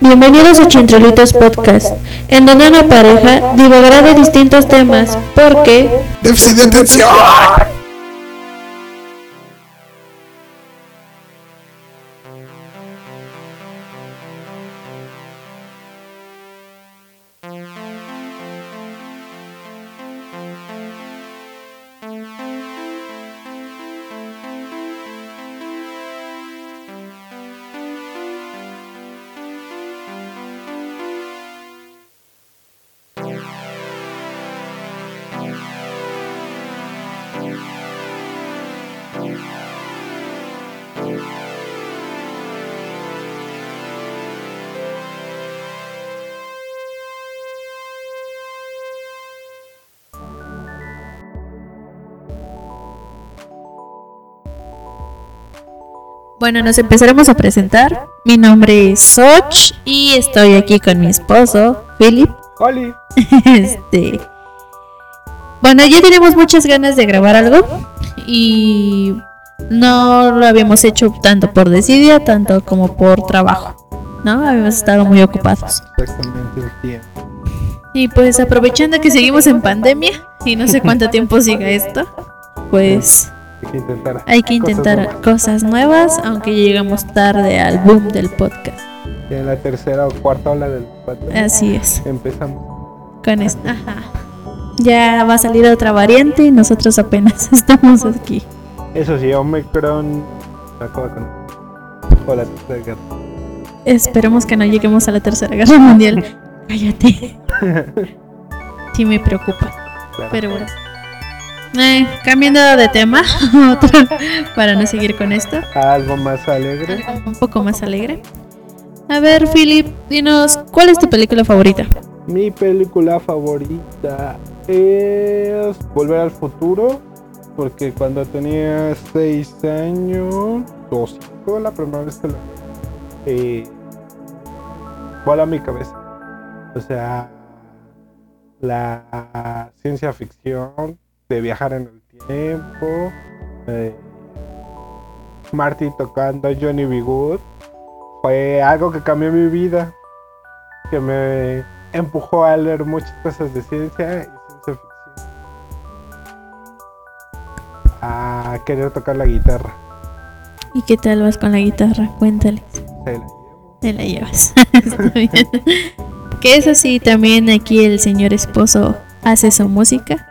Bienvenidos a Chintrolitos Podcast, en donde una pareja divagará de distintos temas, porque... ¡Déficit de atención! Bueno, nos empezaremos a presentar. Mi nombre es Soch y estoy aquí con mi esposo, Philip. ¡Holi! Este. Bueno, ya tenemos muchas ganas de grabar algo y no lo habíamos hecho tanto por desidia, tanto como por trabajo. ¿No? Habíamos estado muy ocupados. Y pues aprovechando que seguimos en pandemia y no sé cuánto tiempo siga esto, pues Hay que intentar. hay que cosas intentar nuevas. cosas nuevas, aunque llegamos tarde al boom del podcast. Y en la tercera o cuarta ola del pandemia Así es. empezamos. Con esto. Ajá. Ya va a salir otra variante y nosotros apenas estamos aquí. Eso sí, Omicron acaba con. O la tercera guerra. Esperemos que no lleguemos a la tercera guerra mundial. Cállate. Sí me preocupa. Claro. Pero bueno. Eh, cambiando de tema, otro, para no seguir con esto. Algo más alegre. Algo un poco más alegre. A ver, Philip, dinos, ¿cuál es tu película favorita? Mi película favorita es Volver al Futuro. Porque cuando tenía 6 años, o 5, la primera vez que la eh, voló a mi cabeza. O sea, la ciencia ficción de viajar en el tiempo. eh, Marty tocando Johnny B. Good. Fue algo que cambió mi vida. Que me empujó a leer muchas cosas de ciencia y ciencia ficción. A querer tocar la guitarra. ¿Y qué tal vas con la guitarra? Cuéntales. Se la. Te la llevas. Está bien. Que eso sí, también aquí el señor esposo hace su música.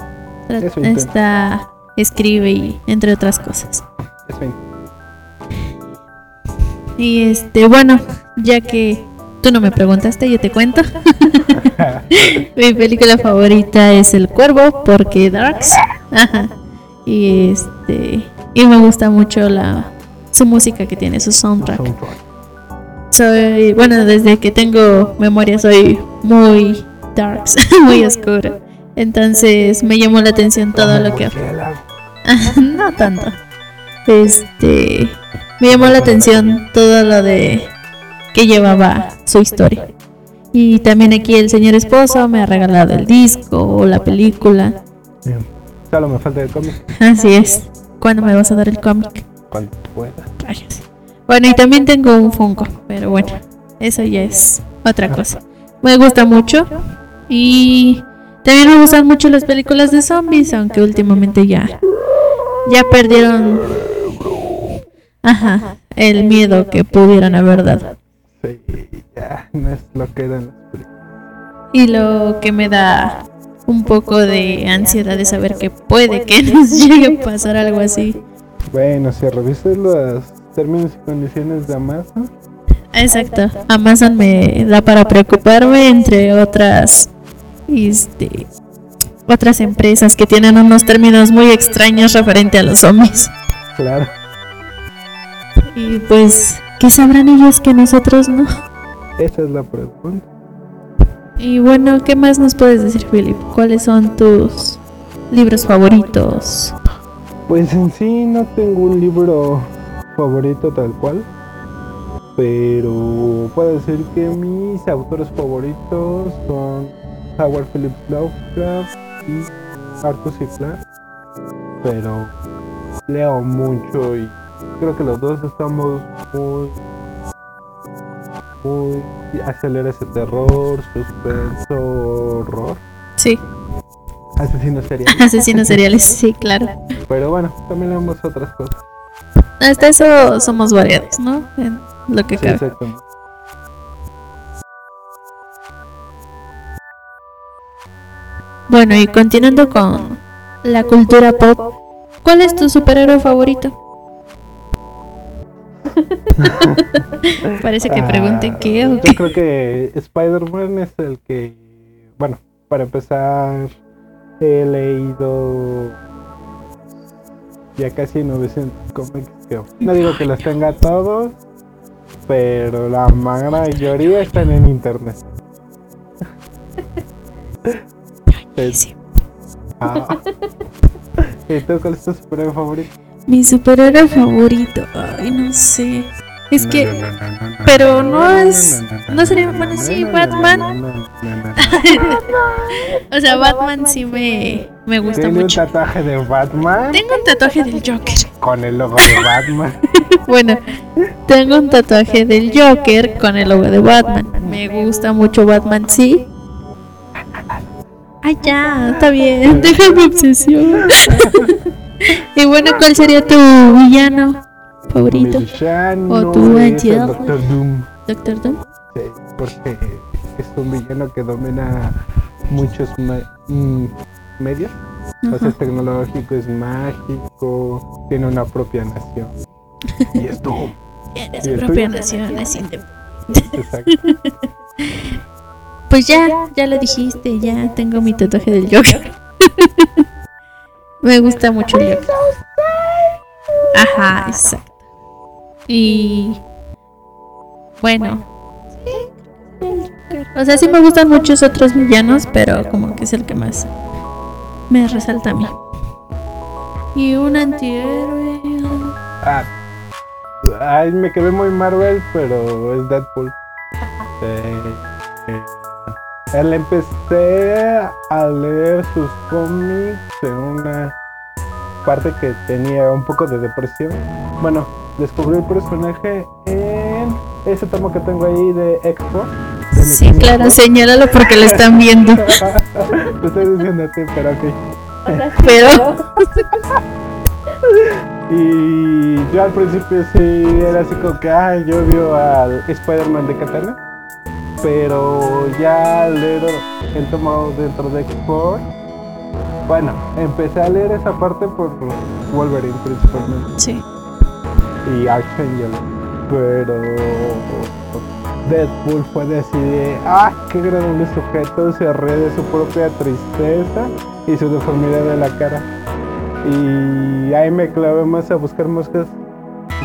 Está, escribe y entre otras cosas. Eso Y este, bueno, ya que tú no me preguntaste, yo te cuento. Mi película favorita es El Cuervo porque Darks. Ajá. Y este, y me gusta mucho la su música que tiene, su soundtrack. soundtrack. Soy, bueno, desde que tengo memoria soy muy darks, muy oscuro. Entonces me llamó la atención todo lo que... no tanto. Este... Me llamó la atención todo lo de... que llevaba su historia. Y también aquí el señor esposo me ha regalado el disco o la película. Bien. Solo me falta el cómic Así es. ¿Cuándo me vas a dar el cómic? cuando pueda. Bueno, y también tengo un Funko, pero bueno, eso ya es otra cosa. Me gusta mucho y también me gustan mucho las películas de zombies, aunque últimamente ya ya perdieron ajá, el miedo que pudieran haber dado. Sí, ya no es lo que eran las películas. Y lo que me da un poco de ansiedad de saber que puede que nos llegue a pasar algo así. Bueno, si revisas los términos y condiciones de Amazon, Exacto. Amazon me da para preocuparme entre otras este otras empresas que tienen unos términos muy extraños referente a los zombies. claro. Y pues, ¿qué sabrán ellos que nosotros no? Esa es la pregunta. Y bueno, ¿qué más nos puedes decir, Philip? ¿Cuáles son tus libros favoritos? Pues en sí no tengo un libro favorito tal cual, pero puedo decir que mis autores favoritos son Howard Phillips Lovecraft y Arthur C. Clarke, pero leo mucho y creo que los dos estamos muy muy acelera ese terror, suspenso, horror. Sí, Asesinos seriales. asesinos seriales, sí, claro. Pero bueno, también vemos otras cosas. Hasta eso somos variados, ¿no? En lo que Sí, cabe. exactamente. Bueno, y continuando con la cultura pop, ¿cuál es tu superhéroe favorito? Parece que pregunten Ah, qué o Yo creo que Spider-Man es el que, bueno, para empezar, he leído ya casi 900 cómics. No digo que los tenga todos, pero la mayoría están en internet. Sí. Ah. ¿Y tú cuál es tu superhéroe favorito? Mi superhéroe favorito, ay, no sé. Es que, pero no es- no sería- bueno, sí, Batman. o sea, Batman sí me, me gusta Tiene un mucho. tatuaje de Batman Tengo un tatuaje del Joker. con el logo de Batman. Bueno, tengo un tatuaje del Joker con el logo de Batman. Me gusta mucho Batman, sí. Ay, ya, está bien. Deja mi obsesión. y bueno, ¿cuál sería tu villano favorito? Mi villano O tu antihéroe. Doctor Doom. Doctor Doom. Sí, porque es un villano que domina muchos me- mm, medios. Ajá. es tecnológico, es mágico, tiene una propia nación. Y es Doom. Tiene ¿Y su propia nación, es inde- Exacto. Pues ya, ya lo dijiste, ya tengo mi tatuaje del Joker. Me gusta mucho el Joker. Ajá, exacto. Y bueno. O sea, sí me gustan muchos otros villanos, pero como que es el que más me resalta a mí. Y un antihéroe. Ah, ay, me quedé muy Marvel, pero es Deadpool. Eh, él empecé a leer sus cómics en una parte que tenía un poco de depresión. Bueno, descubrí el personaje en ese tomo que tengo ahí de Expo. de Sí, claro, señálalo porque lo están viendo. Te estoy diciendo a ti, pero ok. Pero Y yo al principio sí era así como que, ay, yo odio al Spider-Man de Katana. Pero ya leer el tomo dentro de Export, bueno, empecé a leer esa parte por Wolverine principalmente sí. y Archangel. Pero Deadpool fue decidir, ah, qué agradable sujeto, se ríe de su propia tristeza y su deformidad de la cara. Y ahí me clavé más a buscar moscas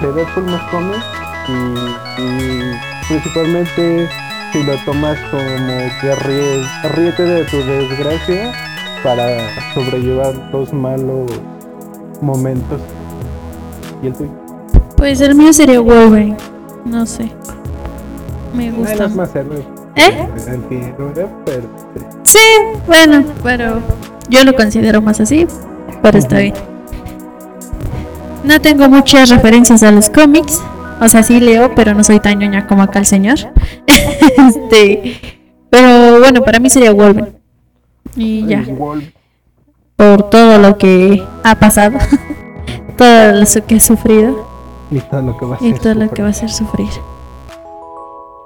de Deadpool más cómics y, y principalmente si lo tomas como que ríes, ríete de tu desgracia para sobrellevar los malos momentos. ¿Y el tuyo? Pues el mío sería Wolverine. No sé. Me gusta. Eres más héroe. ¿Eh? Antihéroe, pero sí. Sí, bueno, pero yo lo considero más así, pero está bien. No tengo muchas referencias a los cómics, o sea, sí leo, pero no soy tan ñoña como acá el señor. este, pero bueno, para mí sería Wolverine. Y ya, por todo lo que ha pasado, todo lo que he sufrido Y todo lo que va a y ser. todo lo sufrir. que va a hacer sufrir.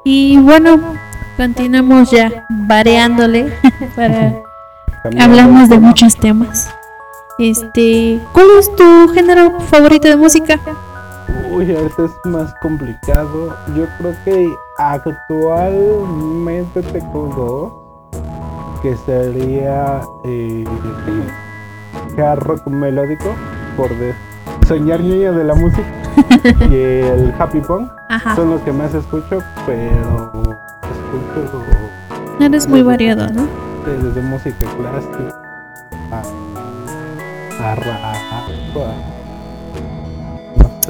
Y bueno, continuamos ya variándole para. Hablamos de muchos temas. Este, ¿cuál es tu género favorito de música? Uy, ahorita es más complicado. Yo creo que actualmente tengo dos. Que sería eh, hard rock melódico por de soñar niño de la música y el happy punk Ajá, son los que más escucho, pero escucho eres muy variado, ¿no? de- desde música clásica a, a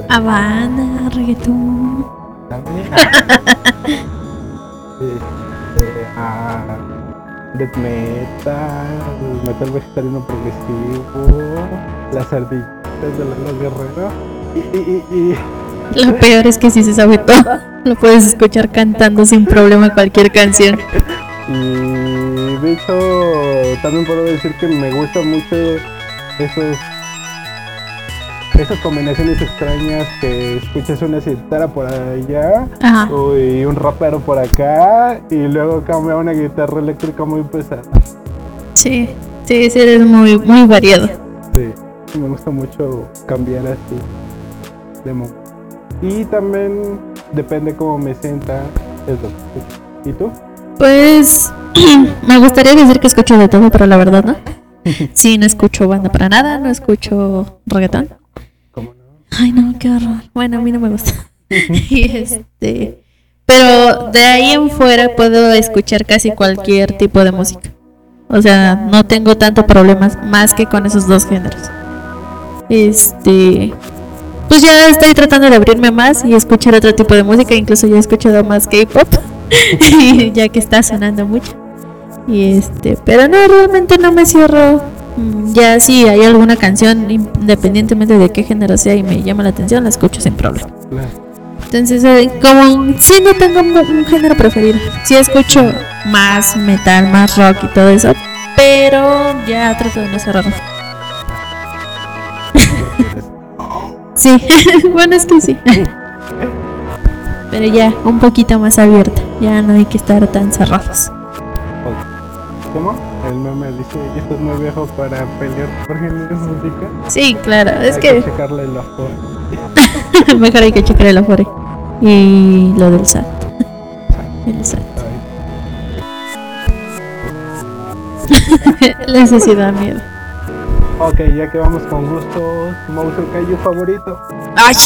a-. A banda, reggaetón. También este, a death metal, metal vegetariano progresivo, las ardillitas de los guerreros y, y, y, y Lo peor es que sí se sabe todo. Lo puedes escuchar cantando sin problema cualquier canción. Y de hecho, también puedo decir que me gusta mucho esos esas combinaciones extrañas que escuchas una guitarra por allá y un rapero por acá y luego cambia una guitarra eléctrica muy pesada. Sí, sí, sí, eres muy, muy variado. Sí, me gusta mucho cambiar así de momento. Y también depende cómo me sienta es escucho. ¿Y tú? Pues me gustaría decir que escucho de todo, pero la verdad no. Sí, no escucho banda para nada, no escucho reggaetón. Ay, no, qué horror. Bueno, a mí no me gusta. y este. Pero de ahí en fuera puedo escuchar casi cualquier tipo de música. O sea, no tengo tanto problemas más que con esos dos géneros. Este. Pues ya estoy tratando de abrirme más y escuchar otro tipo de música. Incluso ya he escuchado más K-pop. ya que está sonando mucho. Y este. Pero no, realmente no me cierro. Ya si hay alguna canción, independientemente de qué género sea y me llama la atención, la escucho sin problema. Entonces, eh, como sí no tengo un, un género preferido, sí escucho más metal, más rock y todo eso, pero ya trato de no cerrarlo. sí, bueno, es que sí. pero ya un poquito más abierta, ya no hay que estar tan cerrados. ¿Cómo? El meme dice, ya estás muy viejo para pelear por géneros de música. Sí, claro, es Hay que checarle el ojo. mejor hay que checar el afore y lo del SAT. El SAT. Eso sí da miedo. Ok, ya que vamos con gustos, Mouse Kaiju favorito. ¡Ay!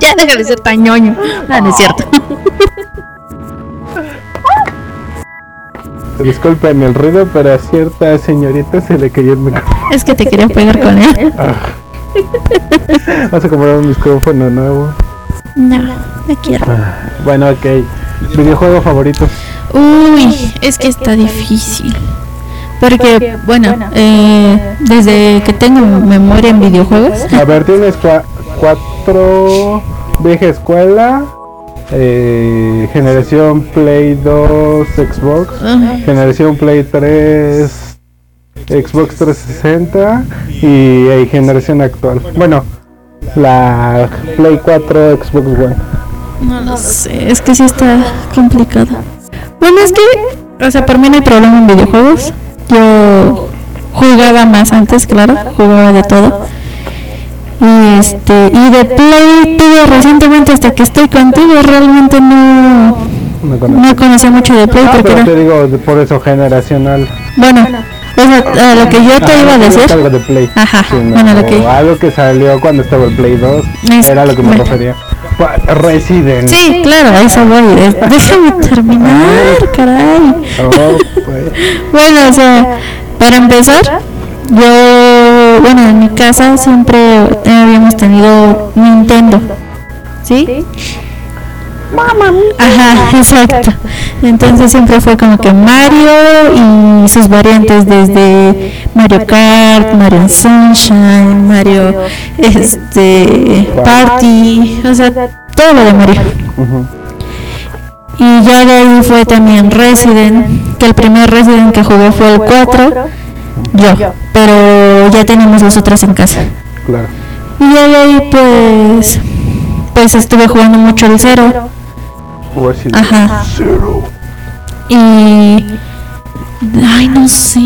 Ya deja de ser tan ñoño. Ah, no es cierto. Disculpen el ruido, pero a cierta señorita se le cayó el micrófono. Es que te quería pegar con él. Vas a comprar un micrófono nuevo. No, no quiero. Bueno, ok. Videojuego favorito. Uy, es que está difícil. Porque, bueno, eh, desde que tengo memoria en videojuegos, A ver, tienes cua- cuatro vieja escuela, eh, generación Play 2, Xbox, Ajá. generación Play 3, Xbox 360 y eh, generación actual. Bueno, la Play 4, Xbox One. no lo sé, es que sí está complicado. Bueno, es que, o sea, por mí no hay problema en videojuegos. Yo jugaba más antes, claro, jugaba de todo. Y este, y de Play tuve recientemente hasta que estoy contigo, realmente no, No conocía mucho de Play Ah, porque pero te digo, por eso generacional. bueno, o sea, a lo que yo te Ah, iba a decir, algo de Play. Ajá, bueno, lo que- Algo que salió cuando estaba el Play 2. Es- era lo que me refería. Resident. sí, claro, eso voy, de- déjame terminar, caray. Oh, pues. Bueno, o sea, para empezar, yo, bueno, en mi casa siempre habíamos tenido Nintendo, ¿sí? Ajá, exacto. Entonces siempre fue como que Mario y sus variantes desde Mario Kart, Mario Sunshine, Mario este Party, o sea, todo lo de Mario. Y ya de ahí fue también Resident, que el primer Resident que jugué fue el 4, yo, pero ya tenemos los otros en casa. Claro. Y ahí pues, pues estuve jugando mucho el 0, Resident ajá, Zero. y... Ay, no sé,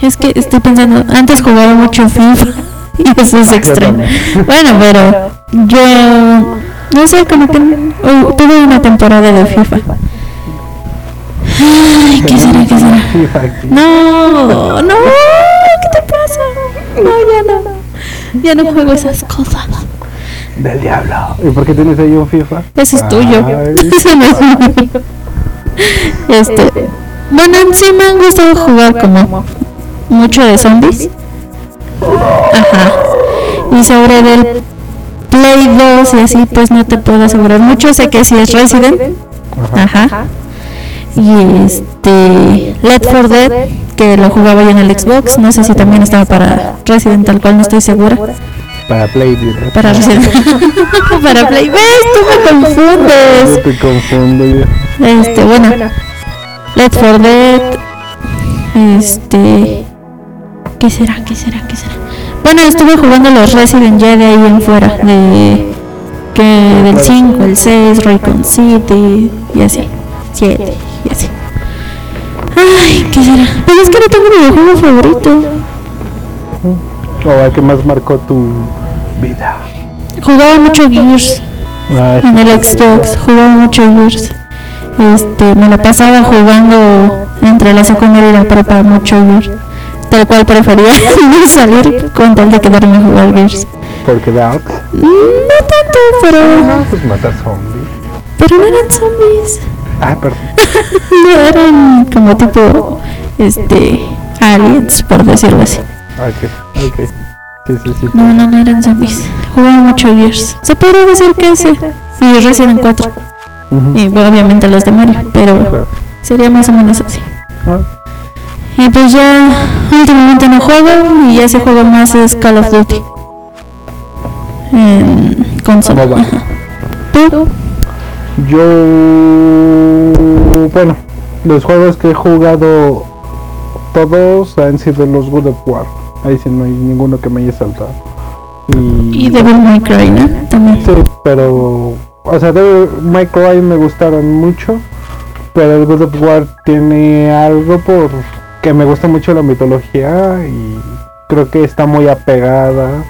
es que estoy pensando, antes jugaba mucho FIFA y eso es extraño. Bueno, pero yo, no sé, como que uh, tuve una temporada de FIFA. Ay, ¿qué será, qué será? No, no, ¿qué te pasa? No, ya no. Ya no juego esas cosas. Del diablo. ¿Y por qué tienes ahí un FIFA? Eso es tuyo. Eso no es mío. Este, bueno, sí me han gustado jugar como mucho de zombies. Ajá. Y sobre del Play 2 y así, pues no te puedo asegurar mucho. Sé que sí es Resident. Ajá. Y este, Left 4 Dead, que lo jugaba yo en el Xbox. No sé si también estaba para Resident, tal cual, no estoy segura. Para Play, ¿verdad? Para Resident Para Play. ¿Ves? Tú me Yo confundes. te confundo. Este, bueno. Let's for Dead. Este. ¿Qué será? ¿Qué será? ¿Qué será? Bueno, estuve jugando los Resident ya de ahí en fuera. De. Que del 5, el 6, Raycon City. Y así. 7. Ay, ¿qué será? Pero es que no tengo mi videojuego favorito. O el que más marcó tu vida. Jugaba mucho Gears. Ah, En el Xbox jugaba mucho Gears. Este, me la pasaba jugando entre la secundaria y la prepa mucho Gears. Tal cual prefería no salir con tal de quedarme a jugar Gears. porque Darks. Mm, No tanto, pero, Pues matar zombies. pero no eran zombies. Ah, perdón. No eran como tipo, este, aliens, por decirlo así. Ok, ok. Sí, sí, sí. No, no, no eran zombies. Jugaba mucho Gears. Se podría decir que ese. Y Resident 4. Ujú. Y bueno, obviamente los de Mario, pero Claro. sería más o menos así. Ah, Y pues ya últimamente no juego y ya se juega más es Call of Duty. En consola. ¿Tú? Yo. Bueno, los juegos que he jugado todos han sido los God of War. Ahí sí no hay ninguno que me haya saltado. Y, Y Devil May Cry, ¿no? También. Sí, pero. O sea, de My Cry me gustaron mucho. Pero el God of War tiene algo por que me gusta mucho la mitología y creo que está muy apegada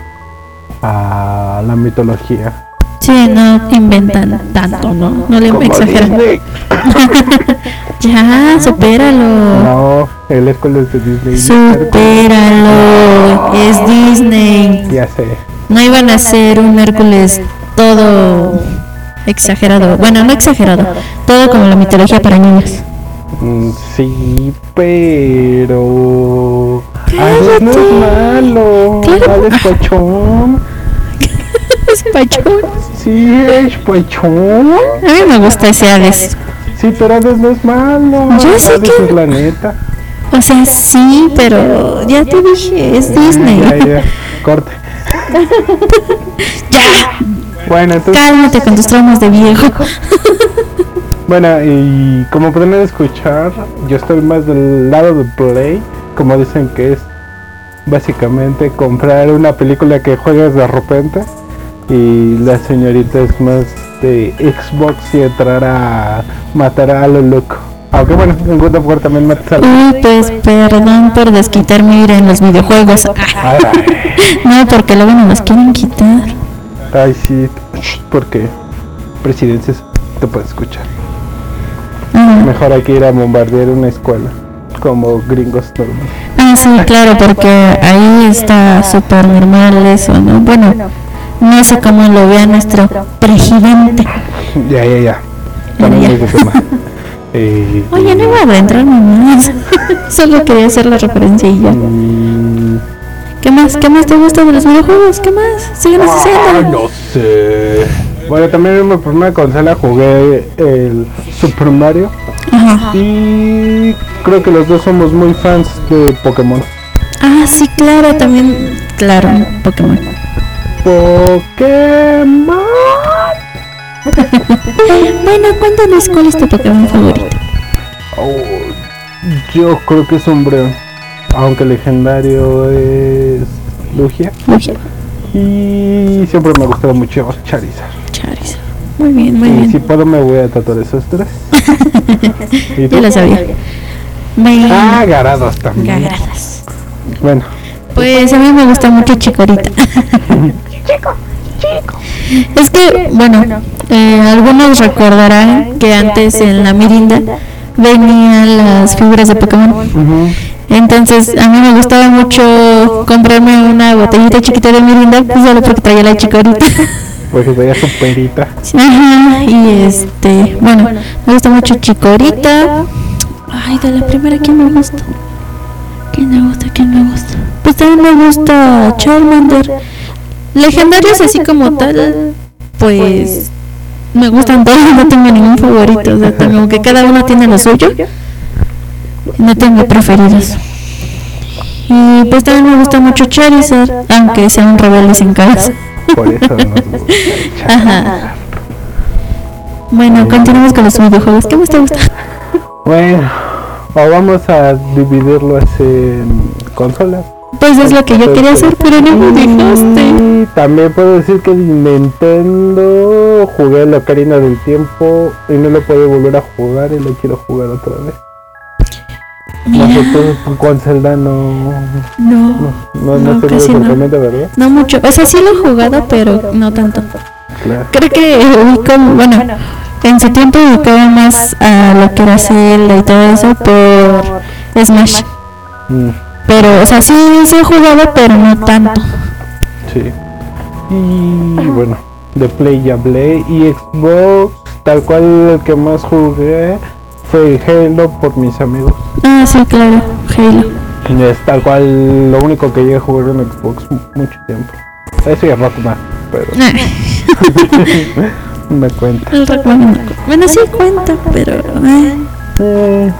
a la mitología. Sí, no inventan tanto, ¿no? No le exageran. Ya, supéralo. No, el Hércules de Disney. Supéralo. Es Disney. Ya sé. No iban a hacer un Hércules todo exagerado. Bueno, no exagerado. Todo como la mitología para niños. Mm, Sí, pero. Hades no es malo. Claro. Es pachón. Es pachón. Sí, es pachón. A mí me gusta ese Hades. Sí, pero Hades no es malo. Yo sé que- es la neta. O sea, sí, pero ya te dije, es Disney. Ya, ya. Corte. Ya, Bueno, entonces. cálmate con tus traumas de viejo. Bueno, y como pueden escuchar, yo estoy más del lado de Play. Como dicen que es básicamente comprar una película que juegas de repente. Y la señorita es más de Xbox y entrar a matar a lo loco. Aunque bueno, en God of War también matas a lo Uy, pues perdón por desquitar mi ira en los videojuegos. Ah, Ay, No, porque luego me los quieren quitar. ay, sí, porque presidencias te puede escuchar. Ah, Mejor hay que ir a bombardear una escuela, como gringos normales. ah, sí, claro, porque ahí está súper normal eso, ¿no? Bueno, no sé cómo lo vea nuestro presidente. Ya, ya, ya. Bueno, ya. Eh, Oye, no iba a adentrarme más. Solo quería hacer la referencia y ya. mm, ¿Qué más? ¿Qué más te gusta de los videojuegos? ¿Qué más? Síguenos haciendo. no sé. Bueno, también en mi primera consola jugué el Super Mario. Ajá. Y creo que los dos somos muy fans de Pokémon. Ah, sí, claro, también. Claro, Pokémon. Pokémon. Bueno, cuéntanos cuál es tu Pokémon favorito. Oh, yo creo que es Umbreon. Aunque legendario es Lugia. Lugia. Y siempre me ha gustado mucho Charizard. Charizard. Muy bien, muy Y si bien. puedo me voy a tatuar esos tres. ¿Y tú? Ya lo sabía. Bueno, Ah, garados también. gagradas. Bueno, Pues a mí me gusta mucho Chicorita. Es que, bueno, eh, algunos recordarán que antes en la Mirinda venían las figuras de Pokémon. Entonces a mí me gustaba mucho comprarme una botellita chiquita de Mirinda pues, solo porque traía la Chicorita. porque veía su perita. Ajá, y este, bueno, me gusta mucho Chicorita. Ay, de la primera, ¿quién me gusta? ¿Quién me gusta? ¿Quién me gusta? Pues también me gusta Charmander. Legendarios así como tal, pues me gustan todos, no tengo ningún favorito. O sea, como que cada uno tiene lo suyo. No tengo preferidos. Y pues también me gusta mucho Charizard, aunque sea un rebelde sin cabeza. Por eso nos gusta. Ajá. Bueno, continuamos con los videojuegos. ¿Qué más te gusta? Bueno, o vamos a dividirlo así en consolas. Pues es lo que yo quería hacer, pero no me dejaste. Y también puedo decir que en Nintendo jugué la Ocarina del Tiempo y no lo puedo volver a jugar y lo quiero jugar otra vez. Con Zelda no, no, no, no, no, casi ¿verdad? no mucho. O sea, sí lo he jugado, pero no tanto. Claro. Creo que ubico, bueno, en su tiempo ubicaba más a lo que era Zelda y todo eso por Smash. Mm, Pero, o sea, sí, sí he jugado, pero no tanto. sí. Y bueno, de Play ya Play y Xbox, tal cual el que más jugué fue Halo por mis amigos. Ah, sí, claro, Halo. Es tal cual lo único que llegué a jugar en Xbox mu- mucho tiempo. Eso y el Rockman, pero Nah, me cuenta. el Rockman no. Bueno, sí cuenta, pero... eh. Eh,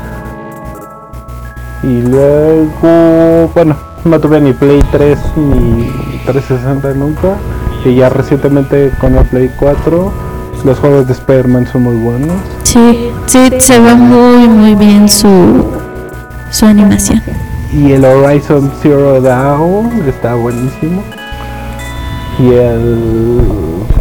Y luego, bueno, no tuve ni Play 3 ni 360 nunca. Y ya recientemente con la Play 4, los juegos de Spider-Man son muy buenos. Sí, sí, se ve muy, muy bien su, su animación. Y el Horizon Zero Dawn está buenísimo. Y el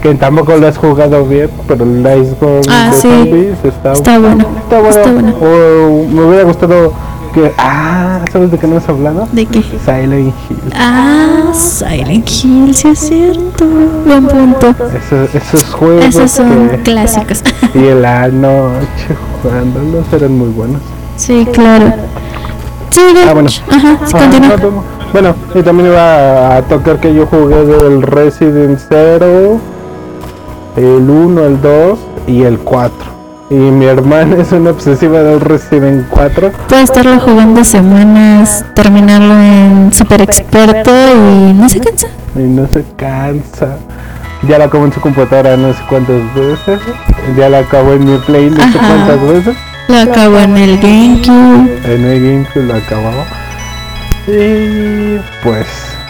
que tampoco lo has jugado bien, pero el Ice Gone Ah, de sí. zombies está, Está bueno. está bueno. Está bueno. O me hubiera gustado que ah, ¿sabes de qué no hemos hablado? ¿De qué? Silent Hill. Ah, Silent Hill, sí es cierto. Buen punto. Esos, esos juegos Esos son que clásicos. y en la noche jugándolos eran muy buenos. Sí, claro. Sí, de Ah, bueno. Ajá, sí, Ah, continúa. no, no. Bueno, y también iba a tocar que yo jugué del Resident 0, el 1, el 2 y el 4. Y mi hermana es una obsesiva del Resident 4. Puede estarlo jugando semanas, terminarlo en super experto y no se cansa. Y no se cansa. Ya la acabó en su computadora no sé cuántas veces. Ya la acabó en mi play no sé cuántas veces. Lo acabo en el GameCube. En el GameCube lo acababa. Y pues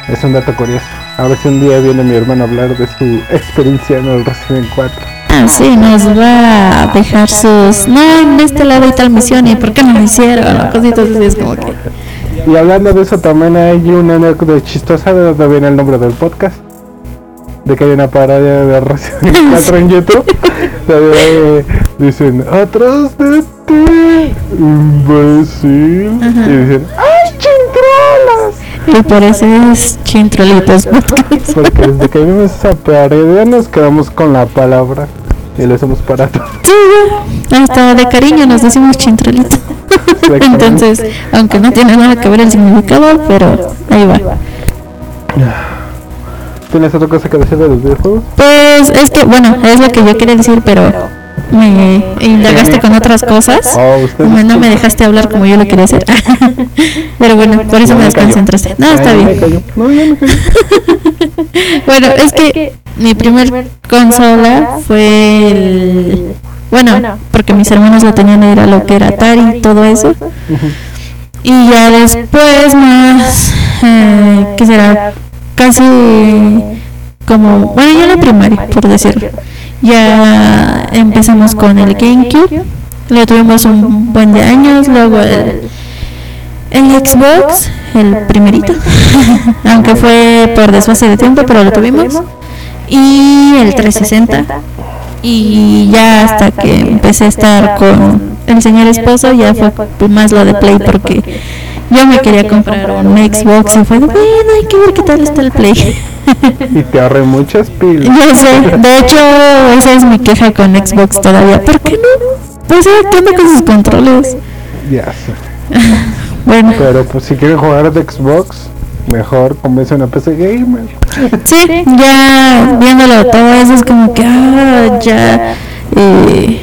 es un dato curioso. A ver si un día viene mi hermano a hablar de su experiencia en el Resident 4. Ah, sí, nos va a dejar sus. No, en este lado hay tal misión y por qué no lo hicieron. Cositas así, es como que. Y hablando de eso también hay una anécdota chistosa de donde viene el nombre del podcast. De que hay una parodia de Resident 4 en YouTube. donde dicen, atrás de ti, imbécil. Ajá. Y dicen. Y por eso es Chintrolitos Podcast. Porque desde que vimos esa parodia nos quedamos con la palabra y lo hacemos para todo. Sí, hasta de cariño nos decimos Chintrolito. Entonces, aunque no tiene nada que ver el significado, pero ahí va. ¿Tienes otra cosa que decir de los videojuegos? Pues es que, bueno, es lo que yo quería decir, pero me indagaste con otras cosas. Oh, No, me dejaste hablar como yo lo quería hacer. Pero bueno, por eso me desconcentraste. No, está bien. Bueno, es que mi primer consola fue el... Bueno, porque mis hermanos la tenían, era lo que era Atari y todo eso. Y ya después más, eh, ¿qué será? Casi como, bueno, ya la primaria, por decirlo. Ya empezamos con el GameCube, lo tuvimos un buen de años, luego el, el Xbox, el primerito, aunque fue por desfase de tiempo, pero lo tuvimos. Y el 360. Y ya hasta que empecé a estar con el señor esposo, ya fue más lo de Play porque yo me quería comprar un Xbox y fue de, bueno, hay que ver qué tal está el Play. Y te ahorré muchas pilas. Yo sé, de hecho, esa es mi queja con Xbox todavía. ¿Por qué no? Pues ¿qué onda con sus controles? Ya sé. Bueno, Pero pues si quieren jugar de Xbox, mejor convence una PC gamer. sí, ya viéndolo todo eso es como que, ah, ya. eh,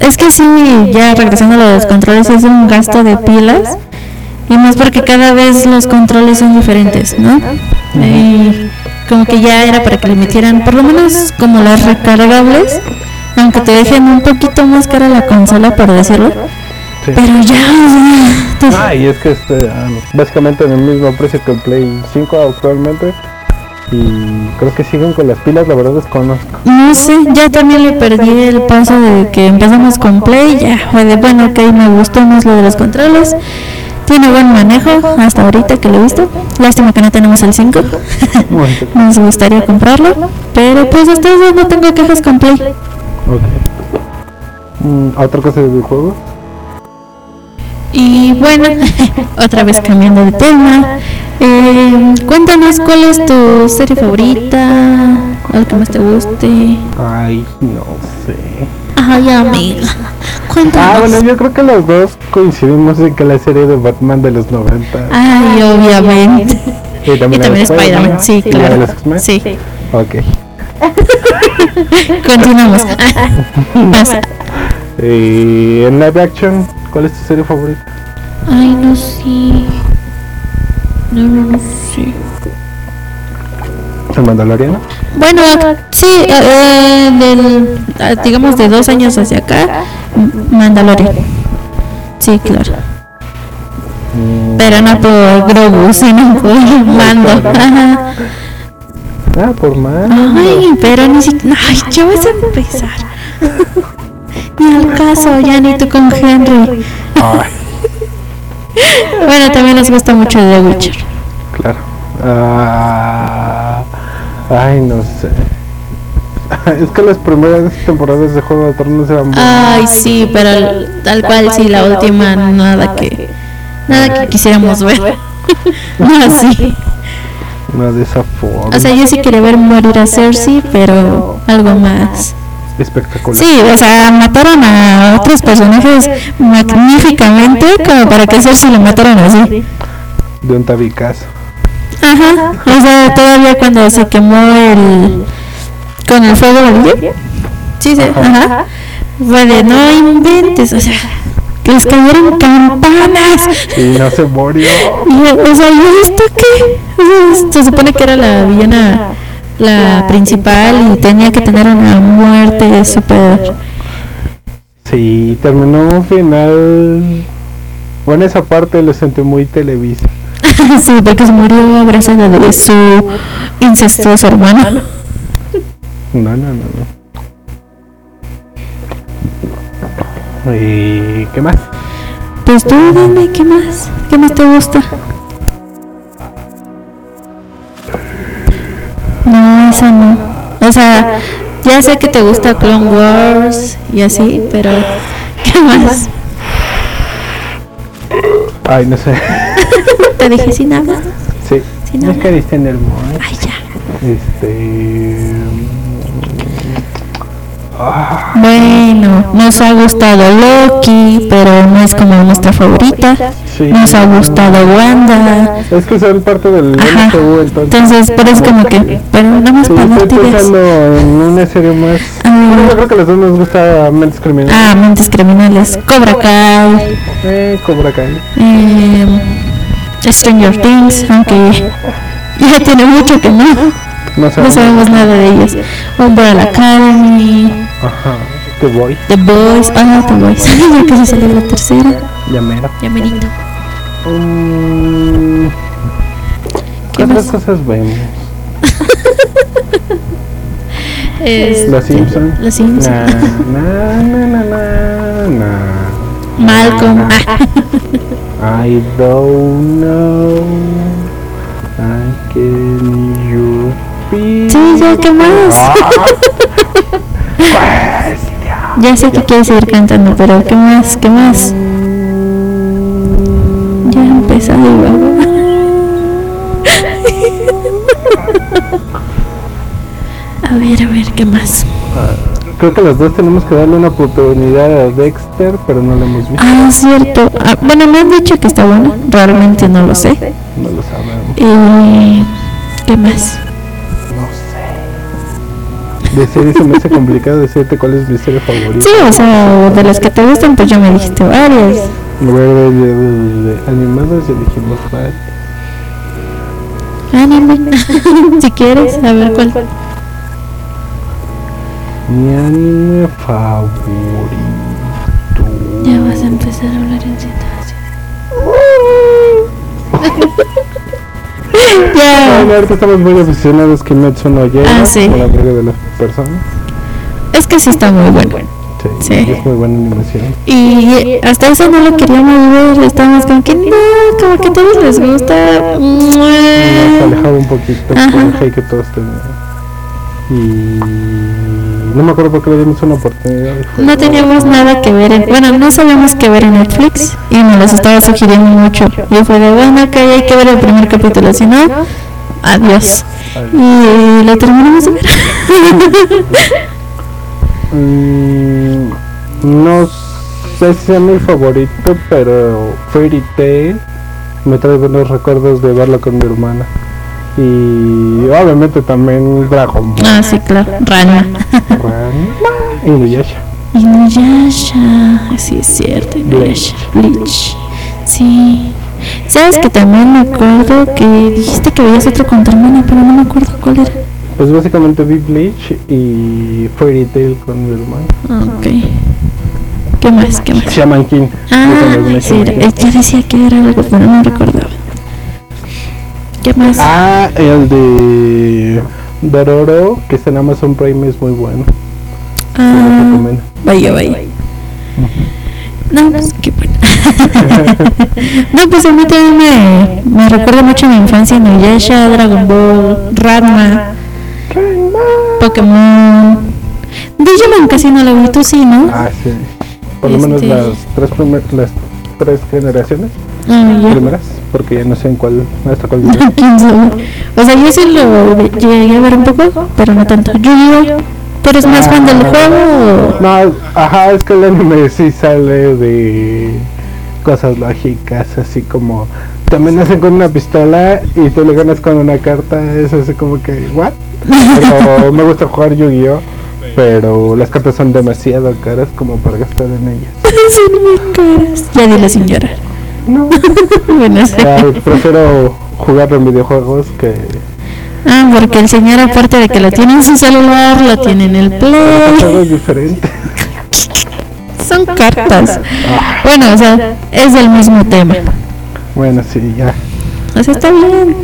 es que sí, ya regresando a los controles, es un gasto de pilas. Y más porque cada vez los controles son diferentes, ¿no? Y como que ya era para que le metieran, por lo menos como las recargables, aunque te dejen un poquito más cara la consola, por decirlo. Sí. Pero ya, o sea, Ah, y es que este, ah, básicamente en el mismo precio que el Play 5 actualmente. Y creo que siguen con las pilas, la verdad desconozco. no sé, ya también le perdí el paso de que empezamos con Play, ya fue de bueno, ok, me gustó más lo de los controles. Tiene buen manejo hasta ahorita que lo he visto. Lástima que no tenemos el 5. Bueno, Nos gustaría comprarlo. Pero pues hasta eso no tengo quejas con Play. ok. Mm, ¿Otra cosa de videojuegos? Y bueno, otra vez cambiando de tema. eh, cuéntanos cuál es tu serie favorita, algo que más te guste. Ay, no sé. Ay, amiga, Ah, cuéntanos. bueno, yo creo que los dos coincidimos en que la serie de Batman de los 90. Ay, obviamente. y Y también Spider-Man, sí, ¿Y la de claro. los X-Men? Sí, Ok. continuamos. Pasa. Y en live action, ¿cuál es tu serie favorita? Ay, no sé. No, no, no sé. ¿El Mandaloriano? Bueno, sí, eh, del, ah, digamos de dos años hacia acá, M- Mandalorian. Sí, claro. Mm, Pero no por Grogu, sino por Mando. Ajá. Ah, por más. Ay, pero ni siquiera. Ay, ya vas a empezar. Ni al caso, ya ni tú con Henry. Ay, Bueno, también nos gusta mucho The Witcher. claro. Ah, ay, no sé. Es que las primeras temporadas de Juego de Tronos eran buenas. Ay, sí, pero el- tal cual, sí, la última, nada que. Nada que quisiéramos ver. No así. No de esa forma. O sea, yo sí quería ver morir a Cersei, pero algo más. Espectacular. Sí, o sea, mataron a otros personajes magníficamente como para que Cersei lo mataran así. De un tabicazo. Ajá, o sea, todavía cuando se quemó el... con el fuego del Sí, sí, ajá. Fue de no inventes, o sea, que les cayeron campanas. Y no se murió. Y, o sea, ¿y esto qué? O sea, se supone que era la villana, la principal, y tenía que tener una muerte súper... Sí, terminó un final. Bueno, esa parte lo sentí muy televisa. sí, porque se murió abrazada de su incestuoso hermano. No, no, no, no. ¿Y qué más? Pues tú dime, ¿qué más? ¿Qué más te gusta? No, esa no. O sea, ya sé que te gusta Clone Wars y así, pero ¿qué más? Ay, no sé. Te dije sin nada. Sí. Sin caíste en el mod. Ay, ya. Este. Ah, Bueno, nos ha gustado Loki, pero no es como nuestra favorita. sí. Nos ha gustado Wanda. Es que son parte del. MCU, entonces. Entonces, por eso como que, pero nada más Sí, para estoy pensando en una serie más. Ah. Bueno, yo creo que a los dos nos gusta Mentes Criminales. Ah, Mentes Criminales, Cobra Kai, Eh, Cobra Kai. eh, Stranger Things, aunque ya tiene mucho que no, No no sabemos. sabemos nada de ellos. Umbrella Academy, Ajá. Que voy. The Boys, ah, The Boys, ya casi salió la tercera, Ya mero. ya merito. Mm, ¿Qué más? cosas vemos? Este, Los Simpsons. Los Simpsons. Na, na, na, na, na, na. Malcolm, ah, I don't know. I can you feel sí, ya, ¿qué más? Ah, Ya sé que quieres seguir cantando, pero ¿qué más? ¿Qué más? Ya he empezado igual. A ver, a ver, ¿qué más? Creo que los dos tenemos que darle una oportunidad a Dexter, pero no lo hemos visto. Ah, es cierto. Ah, bueno, me han dicho que está bueno. Realmente no lo sé. No lo sabemos. Y... ¿Qué más? No sé. De serie se me hace complicado decirte cuál es mi serie favorita. Sí, o sea, de las que te gustan, pues ya me dijiste varias. Ver, de, de- de- ya dijimos varias. Anime. si quieres, a ver cuál. Mi anime favorito. Ya vas a empezar a hablar en situación. ya. Bueno, ahorita estamos muy aficionados que Metsu no llega Ah, sí. con la mayoría de las personas. Es que sí está muy bueno. Sí, Sí. es muy buena animación. Y hasta eso no lo queríamos ver. Estábamos como que no, como que a todos les gusta. Nos alejaba un poquito Ajá. por el hate que todos tenían. Y no me acuerdo por qué le dimos una oportunidad. No teníamos nada que ver. En, bueno, no sabíamos qué ver en Netflix y nos los estaba sugiriendo mucho. Y fue de bueno, que hay que ver el primer capítulo, si no, adiós. Y lo terminamos de ver. Mm, no sé si sea mi favorito, pero Fairy Tail me trae buenos recuerdos de verlo con mi hermana. Y obviamente también Dragon Ball. ah, sí, claro. Rana. Ranma y Inuyasha. Inuyasha. Sí, es cierto. Inuyasha. Bleach. Sí. ¿Sabes que también me acuerdo que dijiste que veías otro con tu hermana, pero no me acuerdo cuál era? Pues básicamente vi Bleach y Fairy Tail con mi hermana. Ah, Ok. ¿Qué más? ¿Qué más? Shaman King. Ah, Yo sí, ya decía que era algo, pero no recordaba. ¿Qué más? Ah, el de Dororo, que está en Amazon Prime, es muy bueno. Ah, vaya, vaya. No, pues qué bueno. no, pues a mí también me, me recuerda mucho a mi infancia Inuyasha, Dragon Ball, Ranma, Pokémon. Digimon casi no lo vi, tú sí, ¿no? Ah, sí. Por lo menos Este- las tres primer- las tres generaciones Ah, primeras, porque ya no sé en cuál, hasta cuál. O sea, yo sí lo llegué a ver un poco, pero no tanto. Yu-Gi-Oh! ¿Tú eres más fan del juego? No, ajá, es que el anime sí sale de cosas lógicas, así como te amenazan con una pistola y tú le ganas con una carta, es así como que, ¿what? Pero me gusta jugar Yu-Gi-Oh! Pero las cartas son demasiado caras como para gastar en ellas. Son bien caras. Ya dile sin llorar. No, Bueno, sí. prefiero jugar en videojuegos que Ah, porque el señor, aparte de que lo tiene en su celular, lo tiene en el play. Son cartas. Bueno, o sea, es del mismo tema. Bueno, sí, ya. O sea, está bien.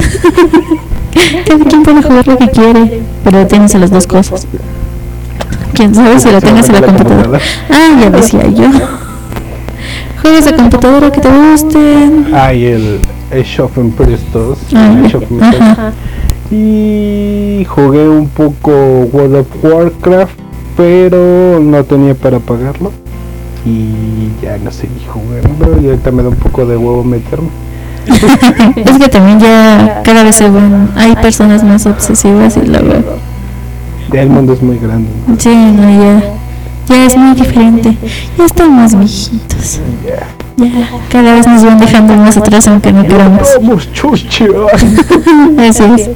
Cada quien puede jugar lo que quiere, pero tienes a las dos cosas. Quién sabe si lo tengas en la computadora. Ah, ya decía yo. Juegos de computadora que te gusten. Hay el Age of Empires 2, Ah, Age of Empires. Ajá. Y jugué un poco World of Warcraft, pero no tenía para pagarlo. Y ya no seguí jugando. Y ahorita me da un poco de huevo meterme. Es que también ya cada vez se hay personas más obsesivas y luego, El mundo es muy grande. sí, no, ya, ya es muy diferente. Ya están más viejitos. Ya. Cada vez nos van dejando más atrás aunque no queramos. Vamos, chucho. Así es.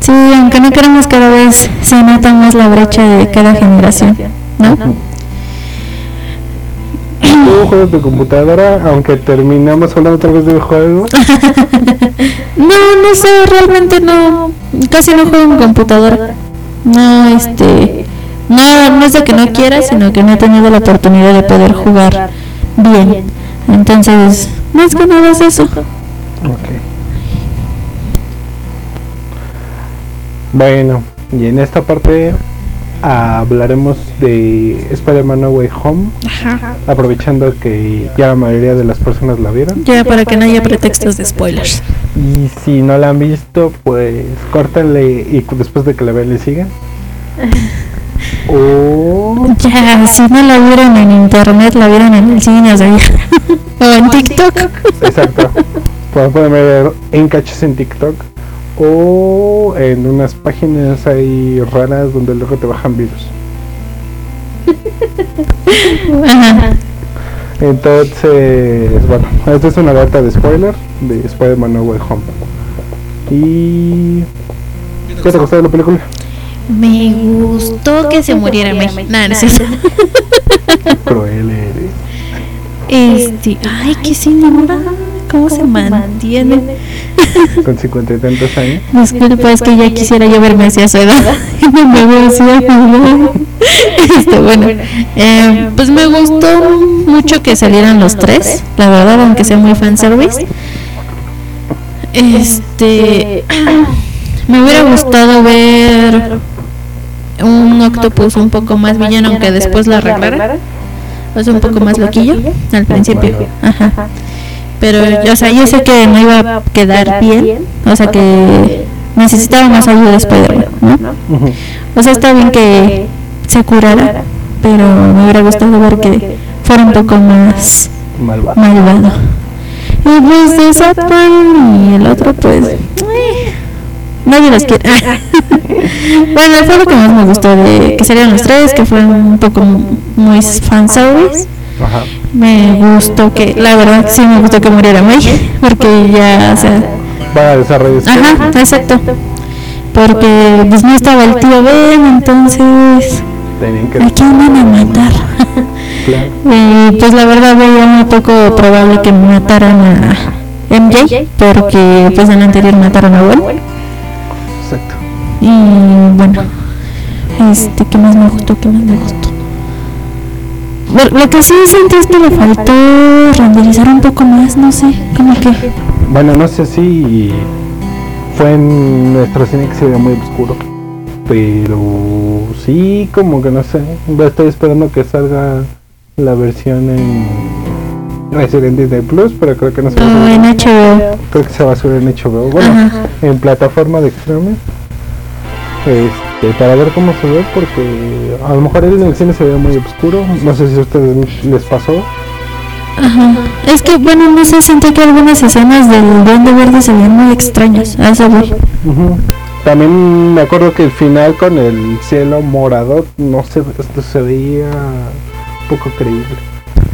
Sí, aunque no queramos cada vez se nota más la brecha de cada generación, ¿no? Juego juegos de computadora, aunque terminamos hablando otra vez de juegos. No, no sé, realmente no, casi no juego en computadora. No, este, no, no es de que no quiera, sino que no he tenido la oportunidad de poder jugar bien. Entonces, más que nada es eso. Ok. Bueno, y en esta parte hablaremos de Spider-Man No Way Home, aprovechando que ya la mayoría de las personas la vieron. Ya para que no haya pretextos de spoilers. Y si no la han visto, pues córtenle y después de que la vean le sigan. O Ya, si no la vieron en internet, la vieron en el cine, o sea, o en TikTok. exacto. Pueden ver en cachos en TikTok o en unas páginas ahí raras donde luego te bajan virus. Ajá. Entonces, bueno, esta es una alerta de spoiler de Spider-Man No Way Home. Y... ¿Qué te gustó de la película? Me gustó que se muriera México. Nada, no es cierto. Cruel eres. Este, ay, qué señora. ¿Cómo se mantiene? Con cincuenta y tantos años. Disculpa, es que ya quisiera yo verme hacia su edad. Y no me veo así. este, bueno, eh, pues me gustó mucho que salieran los tres, la verdad, aunque sea muy fanservice. Este, me hubiera gustado ver un octopus un poco más villano, aunque después la arreglara. O sea, un poco más loquillo al principio. Ajá. Pero, o sea, yo sé que no iba a quedar bien. O sea, que necesitaba más ayuda de Spider-Man, ¿no? O sea, está bien que se curara, pero me hubiera gustado ver que fuera un poco más malvado. Y pues de Satman y el otro, pues. Eh, nadie los quiere. bueno, fue lo que más me gustó de que salieron los tres, que fue un poco muy fanservice. Ajá. Me gustó que, la verdad, sí me gustó que muriera May, porque ya, o sea. Para desarrollar. Ajá, exacto. Porque pues no estaba el tío Ben, entonces. ¿A quién van a matar? y pues la verdad veía muy poco probable que mataran a MJ, porque pues en el anterior mataron a Gwen. Y bueno, este, ¿qué más me gustó? ¿Qué más me gustó? Lo que sí sentí es que le faltó renderizar un poco más, no sé, como que... Bueno, no sé si fue en nuestro cine que se veía muy oscuro, pero sí, como que no sé, estoy esperando que salga la versión en Resident Disney Plus, pero creo que no se va a subir. en HBO. Creo que se va a subir en HBO. Bueno, en plataforma de streaming. Este, para ver cómo se ve, porque a lo mejor en el cine se ve muy oscuro. No sé si a ustedes les pasó. Ajá. Es que, bueno, no sé, sentí que algunas escenas del Duende Verde se veían muy extrañas. A eso También me acuerdo que el final con el cielo morado, no sé, esto se veía poco creíble.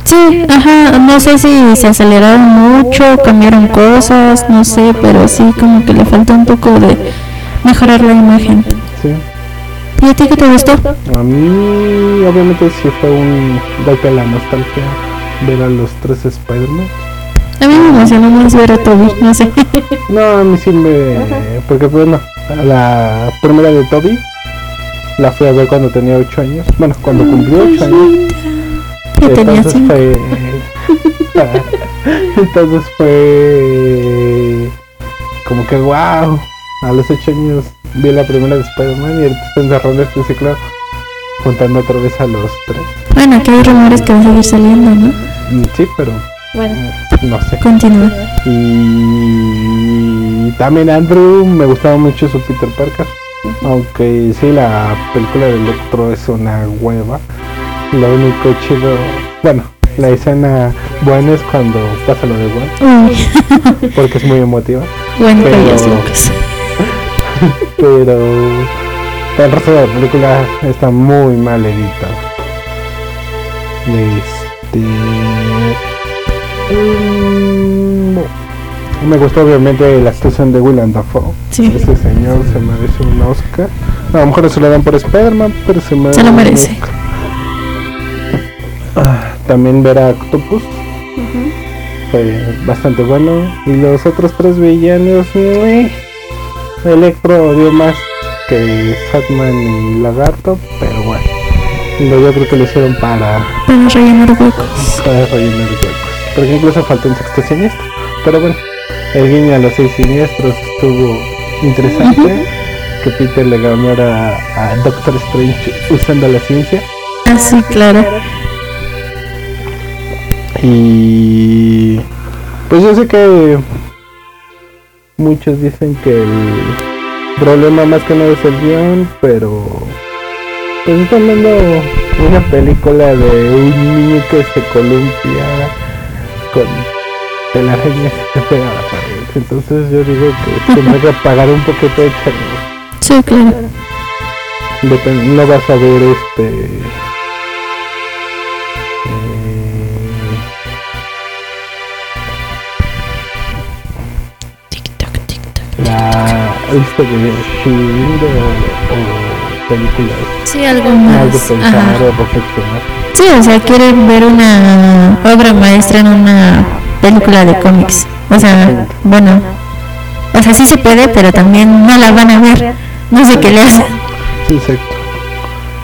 Sí, ajá, no sé si se aceleraron mucho, cambiaron cosas, no sé, pero sí como que le falta un poco de mejorar la imagen. Sí. ¿Y a ti qué te gustó? A mí, obviamente, sí fue un golpe a la nostalgia ver a los tres Spider-Man. A mí me emocionó más ver a Toby, no sé. No, a mí sí me. Porque, bueno, la primera de Toby la fui a ver cuando tenía 8 años. Bueno, cuando cumplió 8 años. Entonces fue. Entonces fue. Como que, wow. A los 8 años vi la primera de Spider-Man y ahorita está encerrado en este ciclo juntando otra vez a los tres. Bueno, aquí hay rumores que va a seguir saliendo, ¿no? Mm, sí, pero. Bueno, no sé. Continúa. Y también Andrew me gustaba mucho su Peter Parker. Aunque sí, la película de Electro es una hueva. Lo único chido, bueno, la escena buena es cuando pasa lo de Gwen. Porque es muy emotiva. Bueno, pero, pero el resto de la película está muy mal editada. Este. Mm, me gustó obviamente la actuación de Willem Dafoe. Sí. Ese señor se merece un Oscar. a lo mejor se lo dan por Spider-Man, pero se, merece. se lo merece. Ah, también ver a Octopus. Fue bastante bueno. Y los otros tres villanos, Electro dio más que Satman y Lagarto, pero bueno. Yo creo que lo hicieron para. Para rellenar huecos. Para rellenar huecos. Porque incluso faltó un sexto siniestro. Pero bueno. El guiño a los seis siniestros estuvo interesante. Que Peter le ganara a Doctor Strange usando la ciencia. Ah, sí, claro. Y pues yo sé que muchos dicen que el problema más que nada es el guion, pero pues están viendo una película de un niño que se columpia con telarañas que se pega a la pared. Entonces yo digo que tendrá que pagar un poquito de cariño. Sí, claro. no vas a ver este. De Shield o, o, películas. Sí, algo más. Algo pensar o reflexionar. Sí, o sea, quieren ver una obra maestra en una película de cómics. O sea, bueno, o sea, sí se puede, pero también no la van a ver. No sé qué le hacen. Sí, exacto.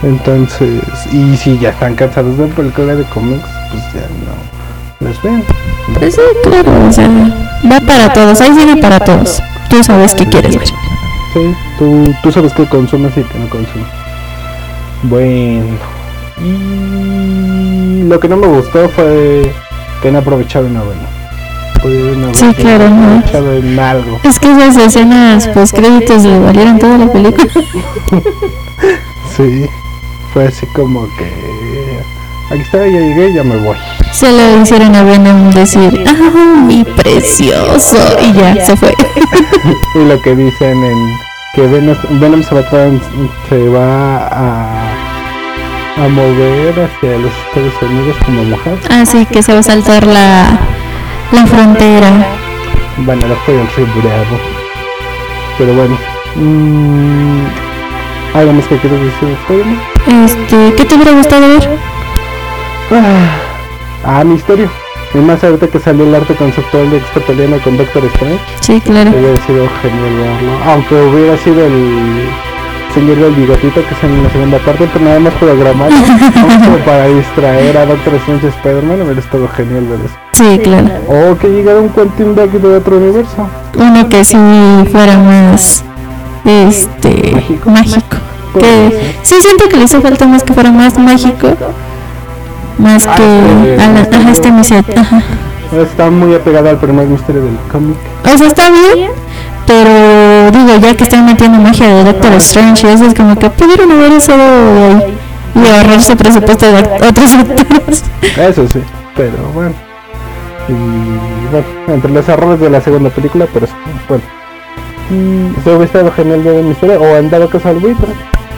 Entonces, y si ya están cansados de películas de cómics, pues ya no las ven. Pues sí, claro, o sea, va para todos, ahí viene para todos. Tú sabes qué quieres ver. Sí, tú, tú sabes qué consumes y qué no consumes. Bueno, y lo que no me gustó fue que no aprovecharon a bueno. Sí, claro, no. en algo. Es que esas escenas post créditos le valieron toda la película. Sí, fue así como que aquí está, ya llegué, ya me voy. Se le hicieron a Venom decir, ¡ah, mi precioso! Y ya, se fue. y lo que dicen en que Venom, Venom se va a trans- se va a, a mover hacia los Estados Unidos como mujer. Así que se va a saltar la, la frontera. Bueno, lo fue Bravo. Pero bueno. mm, ¿Algo más que quieras decir? Este, ¿qué te hubiera gustado ver? Ah, ah, misterio. Y más ahorita que salió el arte conceptual de Expertoliano con Doctor Strange. Sí, claro. Hubiera sido genial verlo. Aunque hubiera sido el señor del bigotito que sale en la segunda parte, pero nada más programado. como para distraer a Doctor Strange y Spider-Man. Hubiera estado genial ver eso. Sí, claro. O que llegara un Quentin Beck de otro universo. Uno que sí fuera más, este, Mágico. mágico. Que ser. sí siento que le hizo falta más que fuera más mágico. Más Ah, que a, la, a este. Ajá. Está muy apegado al primer misterio del cómic. O sea, está bien, pero digo, ya que están metiendo magia de Doctor Strange y eso es como que pudieron haber usado de ahí y ahorrarse presupuesto de otros actores. Eso sí, pero bueno. Y bueno, entre los errores de la segunda película, pero sí, bueno. Y se hubiera estado genial el misterio, o han dado caso al buitre.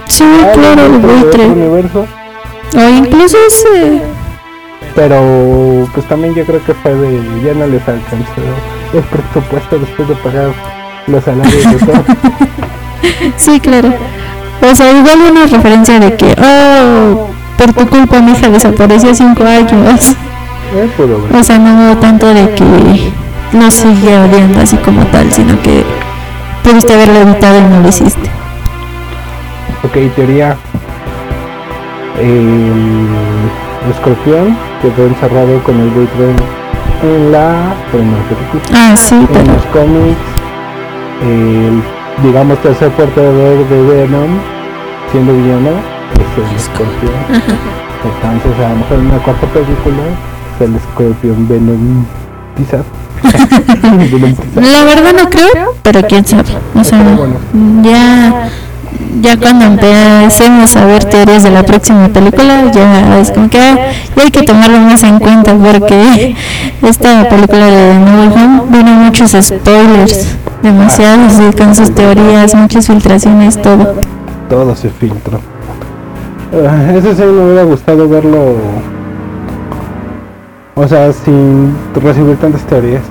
Sí, Ah, claro, el buitre de otro buitre. universo. O incluso ese. Pero pues también yo creo que fue de ya no les alcanzó el presupuesto después de pagar los salarios de todo. Sí, claro. O sea, igual una referencia de que, oh, por tu culpa mi hija desapareció cinco años. Eh. O sea, no tanto de que no sigue odiando así como tal, sino que pudiste haberlo evitado y no lo hiciste. Ok, teoría. El escorpión quedó encerrado con el buitre en la primera película. Ah, sí, En pero los cómics, el, digamos, tercer portador de Venom, siendo villano, es el escorpión. Entonces, a lo mejor en una cuarta película, es el escorpión Venom quizás. La verdad no creo, pero quién sabe. O sea, bueno. ya, ya cuando empecemos a ver teorías de la próxima película, ya es como que ah, ya hay que tomarlo más en cuenta porque esta película de No Way Home viene muchos spoilers, demasiados y con sus teorías, muchas filtraciones, todo. Todo se filtró. Ah, Ese sí me hubiera gustado verlo. O sea, sin recibir tantas teorías.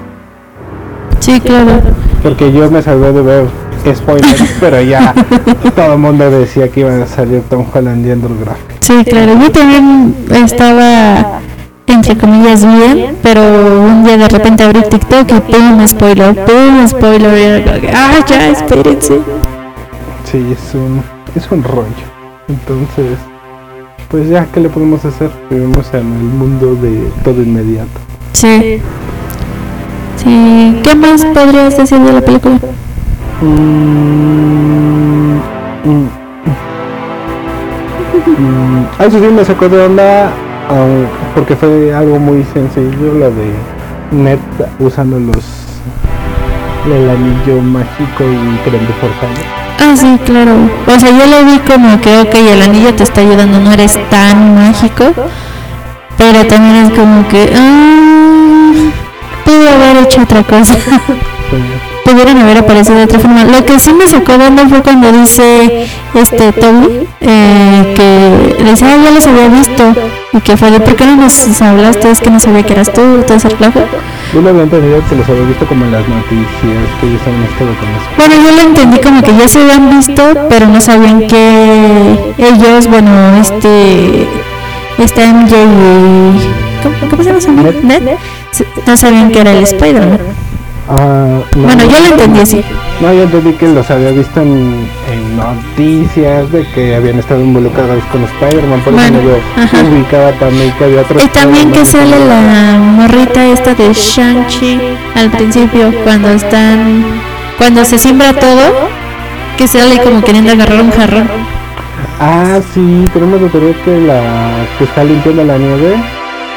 Sí, claro. Porque yo me salvé de ver spoilers, pero ya todo el mundo decía que iban a salir Tom Holland y Andrew Garfield. Sí, claro. Yo también estaba, entre comillas, bien, pero un día de repente abrí TikTok y pum, spoiler, pum, spoiler. Y ah, ya, espérense. Sí, es un, es un rollo. Entonces, pues ya, ¿qué le podemos hacer? Vivimos en el mundo de todo inmediato. Sí. Sí. ¿Qué más podrías decir de la película? Mm, mm. Mm, Eso sí me sacó de onda ah, porque fue algo muy sencillo lo de Ned usando los el anillo mágico y prende forzado. Ah, sí, claro. O sea, yo lo vi como que, ok, el anillo te está ayudando, no eres tan mágico, pero también es como que, ah, pude haber hecho otra cosa. pudieron haber aparecido de otra forma. Lo que sí me sacó de onda fue cuando dice este Toby eh, que le dice, ah, ya los había visto. Y que fue de, ¿por qué no nos hablaste? Es que no sabía que eras tú, todo ese relajo. Yo lo había entendido que los había visto como en las noticias, que ellos habían estado con eso. Bueno, yo lo entendí como que ya se habían visto, pero no sabían que ellos, bueno, este, este MJ y... ¿Cómo, cómo se llama se- No sabían que era el Spider-Man. Ah, no, Bueno, yo lo entendí así. No, yo entendí que los había visto en, en noticias de que habían estado involucrados con Spider-Man, por Bueno, eso ajá. yo ubicaba también que había otros Y también que sale la morrita esta de Shang-Chi al principio, cuando están. Cuando se siembra todo, que sale como queriendo agarrar un jarrón. Ah, sí, tenemos la teoría que la que está limpiando la nieve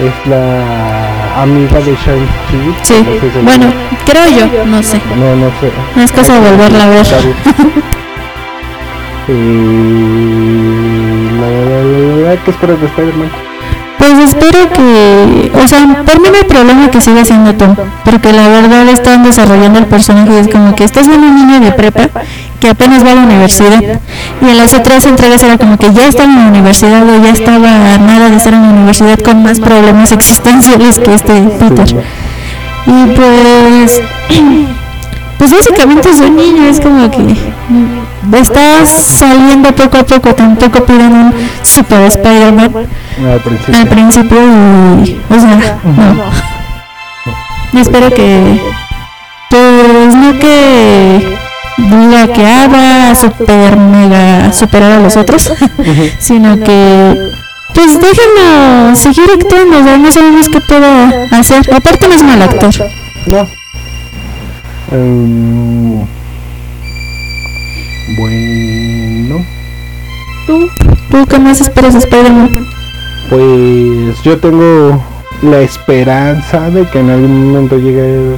es la amiga de Shang-Chi. Sí, bueno, creo yo, no sé. No, no sé. No es cosa de volverla a ver. Y la, ¿qué esperas de Spider-Man? Pues espero que, o sea, por mí no hay problema que siga siendo Tom, porque la verdad están desarrollando el personaje y es como que estás viendo un niño de prepa que apenas va a la universidad y en las otras entregas era como que ya estaba en la universidad o ya estaba a nada de estar en la universidad con más problemas existenciales que este Peter. Y pues, pues básicamente es un niño, es como que estás saliendo poco a poco, tampoco piden un super Spider-Man Al principio. al principio y o sea no y espero que pues no que diga que ah, va a super mega superar a los otros sino que pues déjenlo seguir actuando sea, no sabemos qué pueda hacer aparte no es mal actor No. Em, bueno. tú qué más esperas de Spider-Man Pues yo tengo la esperanza de que en algún momento llegue el,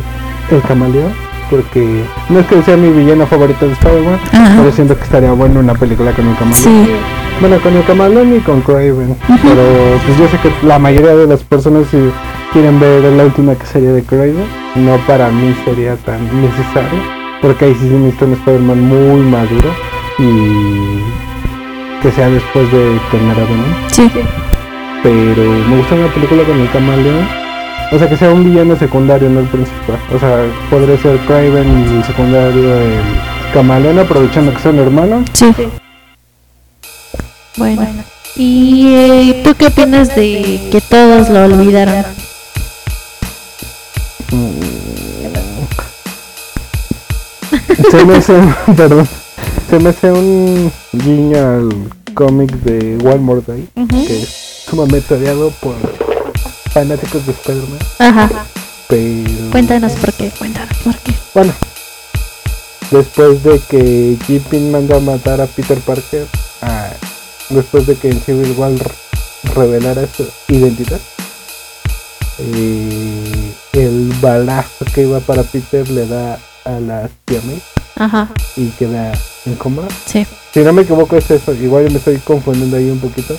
el camaleón. Porque no es que sea mi villano favorito de Spider-Man, pero siento que estaría bueno una película con el camaleón. sí Bueno, con el camaleón y con Craven. Pero pues yo sé que la mayoría de las personas si quieren ver la última que sería de Craven, no para mí sería tan necesario. Porque ahí sí se necesita un Spider-Man muy maduro y que sea después de tener a Venom. sí Pero me gusta una película con el camaleón. O sea, que sea un villano secundario, no el principal. O sea, podría ser Craven y el secundario el camaleón, aprovechando que son hermanos. sí. Bueno. Y eh, tú qué opinas de que todos lo olvidaron Se me hace, perdón, se me hace un guiño al cómic de One More Day, que es sumamente odiado por fanáticos de Spider-Man, Ajá. pero Cuéntanos por qué, cuéntanos por qué. bueno, después de que Kingpin manda a matar a Peter Parker, ah, después de que en Civil War re- revelara su identidad, eh, el balazo que iba para Peter le da a la tía May Ajá, y queda en coma. sí. Si no me equivoco es eso, igual yo me estoy confundiendo ahí un poquito.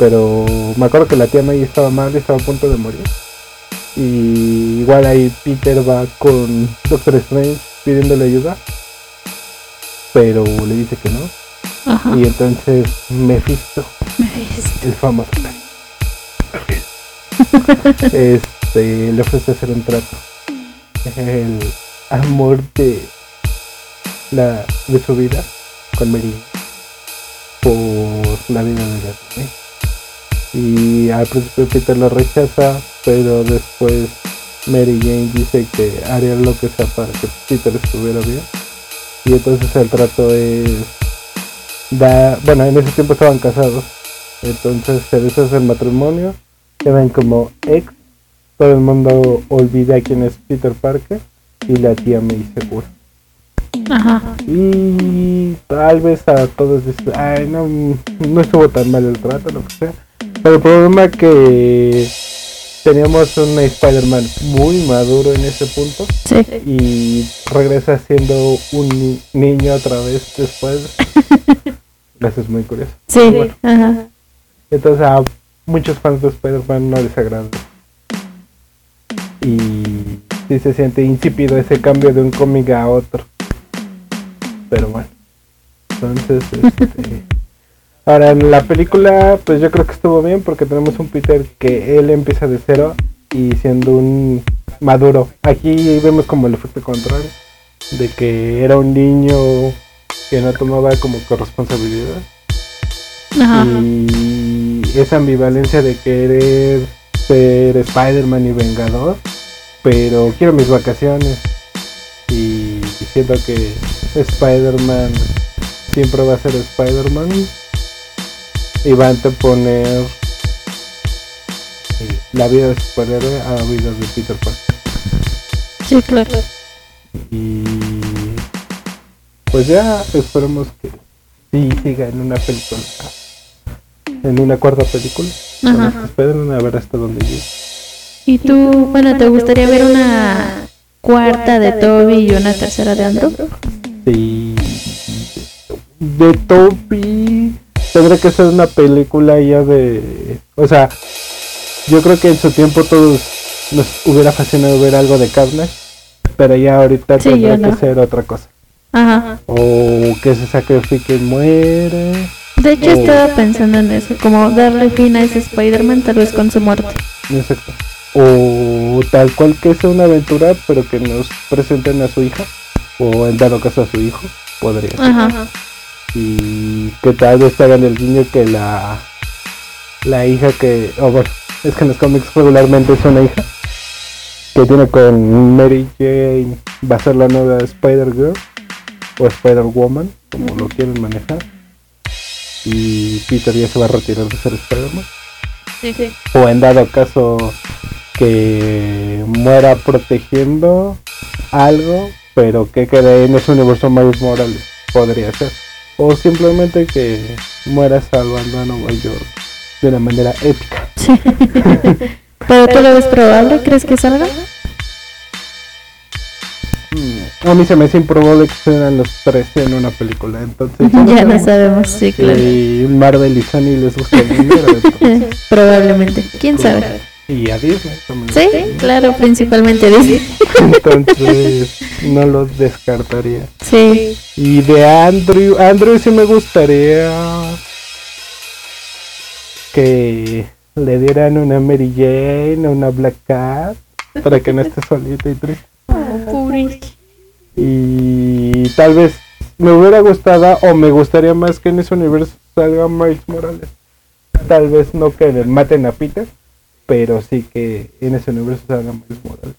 Pero me acuerdo que la tía May estaba mal, estaba a punto de morir. Y igual ahí Peter va con Doctor Strange pidiéndole ayuda. Pero le dice que no. Ajá. Y entonces Mephisto, el famoso este, le ofrece hacer un trato. El amor de la de su vida con Mary por la vida de la May. Y al principio Peter lo rechaza, pero después Mary Jane dice que haría lo que sea para que Peter estuviera bien. Y entonces el trato es da, bueno, en ese tiempo estaban casados. Entonces se deshace el matrimonio, quedan como ex, todo el mundo olvida quién es Peter Parker y la tía May se cura. Ajá. Y tal vez a todos dicen, ay, no, no estuvo tan mal el trato, lo que sea. Pero el problema es que teníamos un Spider-Man muy maduro en ese punto Sí. y regresa siendo un ni- niño otra vez después. Eso es muy curioso. Sí. Bueno. Ajá. Entonces a muchos fans de Spider-Man no les agrada. Y sí se siente insípido ese cambio de un cómic a otro. Pero bueno. Entonces, este... Ahora en la película, pues yo creo que estuvo bien porque tenemos un Peter que él empieza de cero y siendo un maduro. Aquí vemos como el efecto contrario, de que era un niño que no tomaba como corresponsabilidad Ajá. y esa ambivalencia de querer ser Spider-Man y Vengador, pero quiero mis vacaciones y siento que Spider-Man siempre va a ser Spider-Man y va a anteponer la vida de superhéroe a la vida de Peter Parker. Sí, claro. Y pues ya esperemos que sí siga en una película. En una cuarta película. Ajá. Esperen a ver hasta dónde llega. ¿Y tú, bueno, te gustaría ver una cuarta de Toby y una tercera de Andrew? Sí. De Toby tendría que ser una película ya de. O sea, yo creo que en su tiempo todos nos hubiera fascinado ver algo de Carnage. Pero ya ahorita Sí, tendría no. que ser otra cosa. Ajá. O que se sacrifique y muere. De hecho, estaba pensando en eso, como darle fin a ese Spider-Man tal vez con su muerte. Exacto. O tal cual que sea una aventura, pero que nos presenten a su hija. O en dado caso a su hijo. Podría ser. Ajá. Y que tal vez hagan el guiño que la. La hija que. O bueno, es que en los cómics regularmente es una hija. Que tiene con Mary Jane. Va a ser la nueva Spider-Girl. O Spider-Woman. Como lo quieren manejar. Y Peter ya se va a retirar de ser Spider-Man. Sí, sí. o en dado caso que muera protegiendo algo, pero que quede en ese universo Miles Morales, podría ser. O simplemente que muera salvando a Nueva York de una manera épica. ¿Pero tú lo ves probable? ¿Crees que salga? Mm, A mí se me hace improbable que sean los tres en una película, entonces Ya lo sabemos, sí, claro. y Marvel y Sony les gusta el dinero, entonces, Probablemente. ¿Quién sabe? Y a Disney también. Sí, claro, principalmente Disney. Entonces no los descartaría. Sí. Y de Andrew, Andrew sí me gustaría que le dieran una Mary Jane, una Black Cat, para que no esté solita y triste. Y tal vez me hubiera gustado o me gustaría más que en ese universo salga Miles Morales. Tal vez no que le maten a Peter, pero sí que en ese universo salga Miles Morales.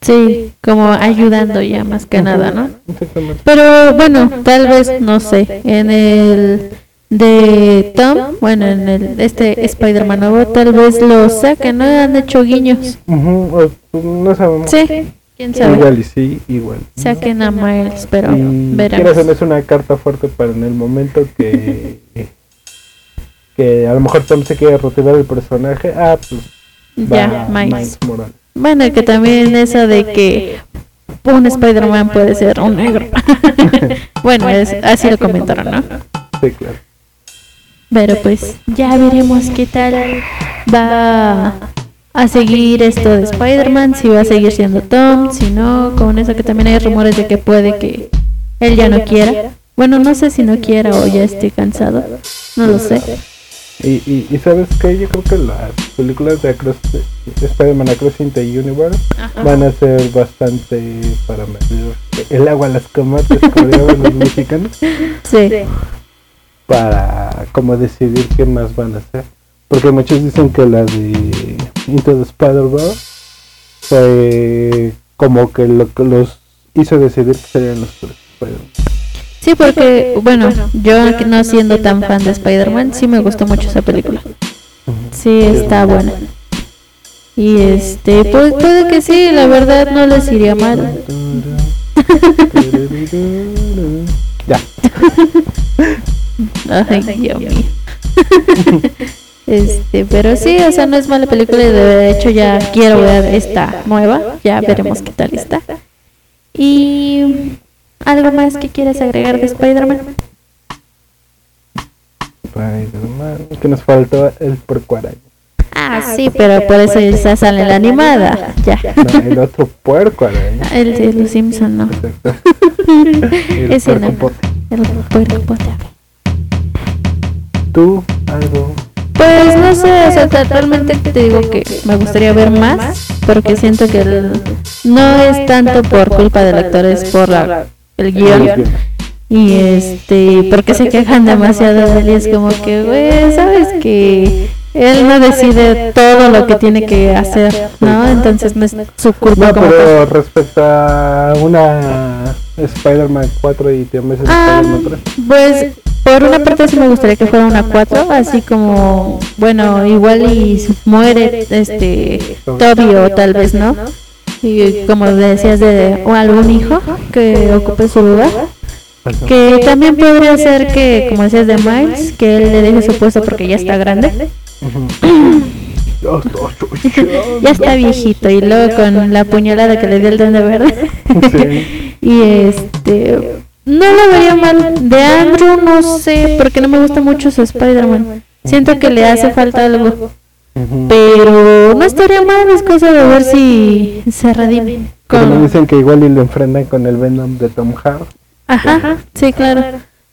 Sí, como ayudando ya más que nada, ¿no? Exactamente. Pero bueno, tal vez, no sé, en el de Tom, bueno, en el este Spider-Man nuevo, tal vez lo saquen, ¿no? Han hecho guiños. No sabemos. Sí, quién sabe. Igual y sí, igual. Saquen a Miles, pero Y veremos. quiero hacerles una carta fuerte para en el momento que que a lo mejor Tom se quiere retirar del personaje. Ah, pues Ya, va Miles. Morales. Bueno, que también eso de que un Spider-Man puede ser un negro. bueno, es, así lo comentaron, ¿no? Sí, claro. Pero pues ya veremos qué tal va a seguir esto de Spider-Man, si va a seguir siendo Tom, si no, con eso que también hay rumores de que puede que él ya no quiera. Bueno, no sé si no quiera o ya esté cansado, no lo sé. Y, y, y sabes que yo creo que las películas de Across de Spider-Man Across the Universe van a ser bastante para medir el agua a las comates, como los mexicanos, Sí, para como decidir qué más van a hacer. Porque muchos dicen que la de Into the Spider-Verse fue como que lo que los hizo decidir que serían los tres Spider-Man. Sí, porque, bueno, yo que no siendo tan fan de Spider-Man, sí me gustó mucho esa película. Sí, está buena. Y este, pues puede que sí, la verdad no les iría mal. Ya. Ay, Dios mío. Este, pero sí, o sea, no es mala película y de hecho ya quiero ver esta nueva, ya veremos qué tal está. Y algo más que quieras agregar de Spider-Man? Spider-Man, que nos faltó el puerco araña. Ah, sí, pero por eso esa sale en la animada, ya. No, el otro puerco araña. El de los Simpson no. Exacto. El Ese puerco no. pote. El puerco pote. Tú, algo. Pues no sé, o sea, totalmente te digo que me gustaría ver más, porque siento que el- no es tanto por culpa del actor, es por la, el guion. Y este, porque se quejan demasiado de él y es como que, güey, sabes que él no decide todo lo que tiene que hacer, ¿no? Entonces no es su culpa No, como pero respecto a una Spider-Man 4 y te meses Ah, Spider-Man 3. pues por una parte sí me gustaría que fuera una 4, así como, bueno, igual y muere este Toby o tal vez no. Y como decías de o algún hijo que ocupe su lugar. Que también podría ser que, como decías de Miles, que él le deje su puesto porque ya está grande. Ya está viejito y luego con la puñalada que le dio el duende verde. Sí. y este no lo vería mal. De Andrew no sé, porque no me gusta mucho su Spider-Man. Siento que le hace falta algo. Pero no estaría mal, es cosa de ver si se redime. Con... dicen que igual y lo enfrentan con el Venom de Tom Hardy. Ajá, sí, claro.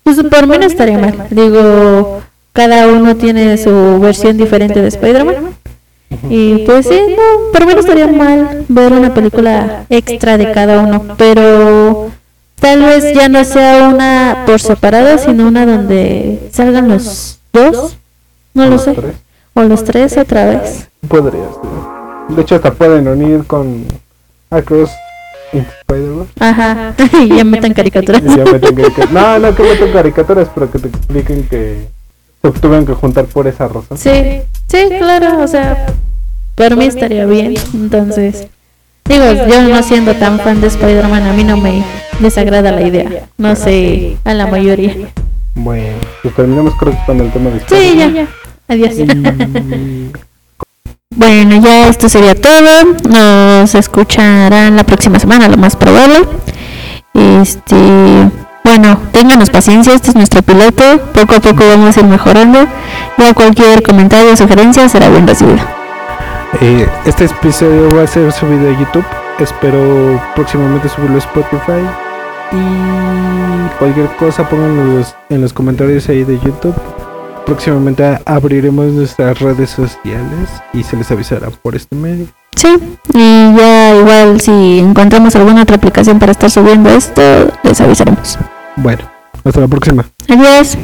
Pues por mí no estaría mal. Digo, cada uno tiene su versión diferente de Spider-Man. Y pues sí, no, por mí no estaría mal ver una película extra de cada uno. Pero tal vez ya no sea una por separado, sino una donde salgan los dos. No lo sé. O los tres otra vez. Podría ser. De hecho, hasta pueden unir con Across into Spider-Man. Ajá. y ya metan caricaturas. Y ya meten carica- No, no que metan caricaturas, pero que te expliquen que se tuvieron que juntar por esa razón. Sí, sí, claro, o sea, por mí estaría bien. Entonces, digo, yo no siendo tan fan de Spider-Man, a mí no me desagrada la idea. No sé, a la mayoría. Bueno, pues terminamos creo que con el tema de Sí, Spider-Man. ya. Adiós. Y- Bueno, ya esto sería todo. Nos escucharán la próxima semana, lo más probable. Este, bueno, ténganos paciencia, este es nuestro piloto. Poco a poco vamos a ir mejorando. Ya cualquier comentario o sugerencia será bien recibido. Eh, este episodio va a ser subido a YouTube. Espero próximamente subirlo a Spotify. Y cualquier cosa pónganlo en los comentarios ahí de YouTube. Próximamente abriremos nuestras redes sociales y se les avisará por este medio. Sí, y ya igual si encontramos alguna otra aplicación para estar subiendo esto, les avisaremos. Bueno, hasta la próxima. Adiós.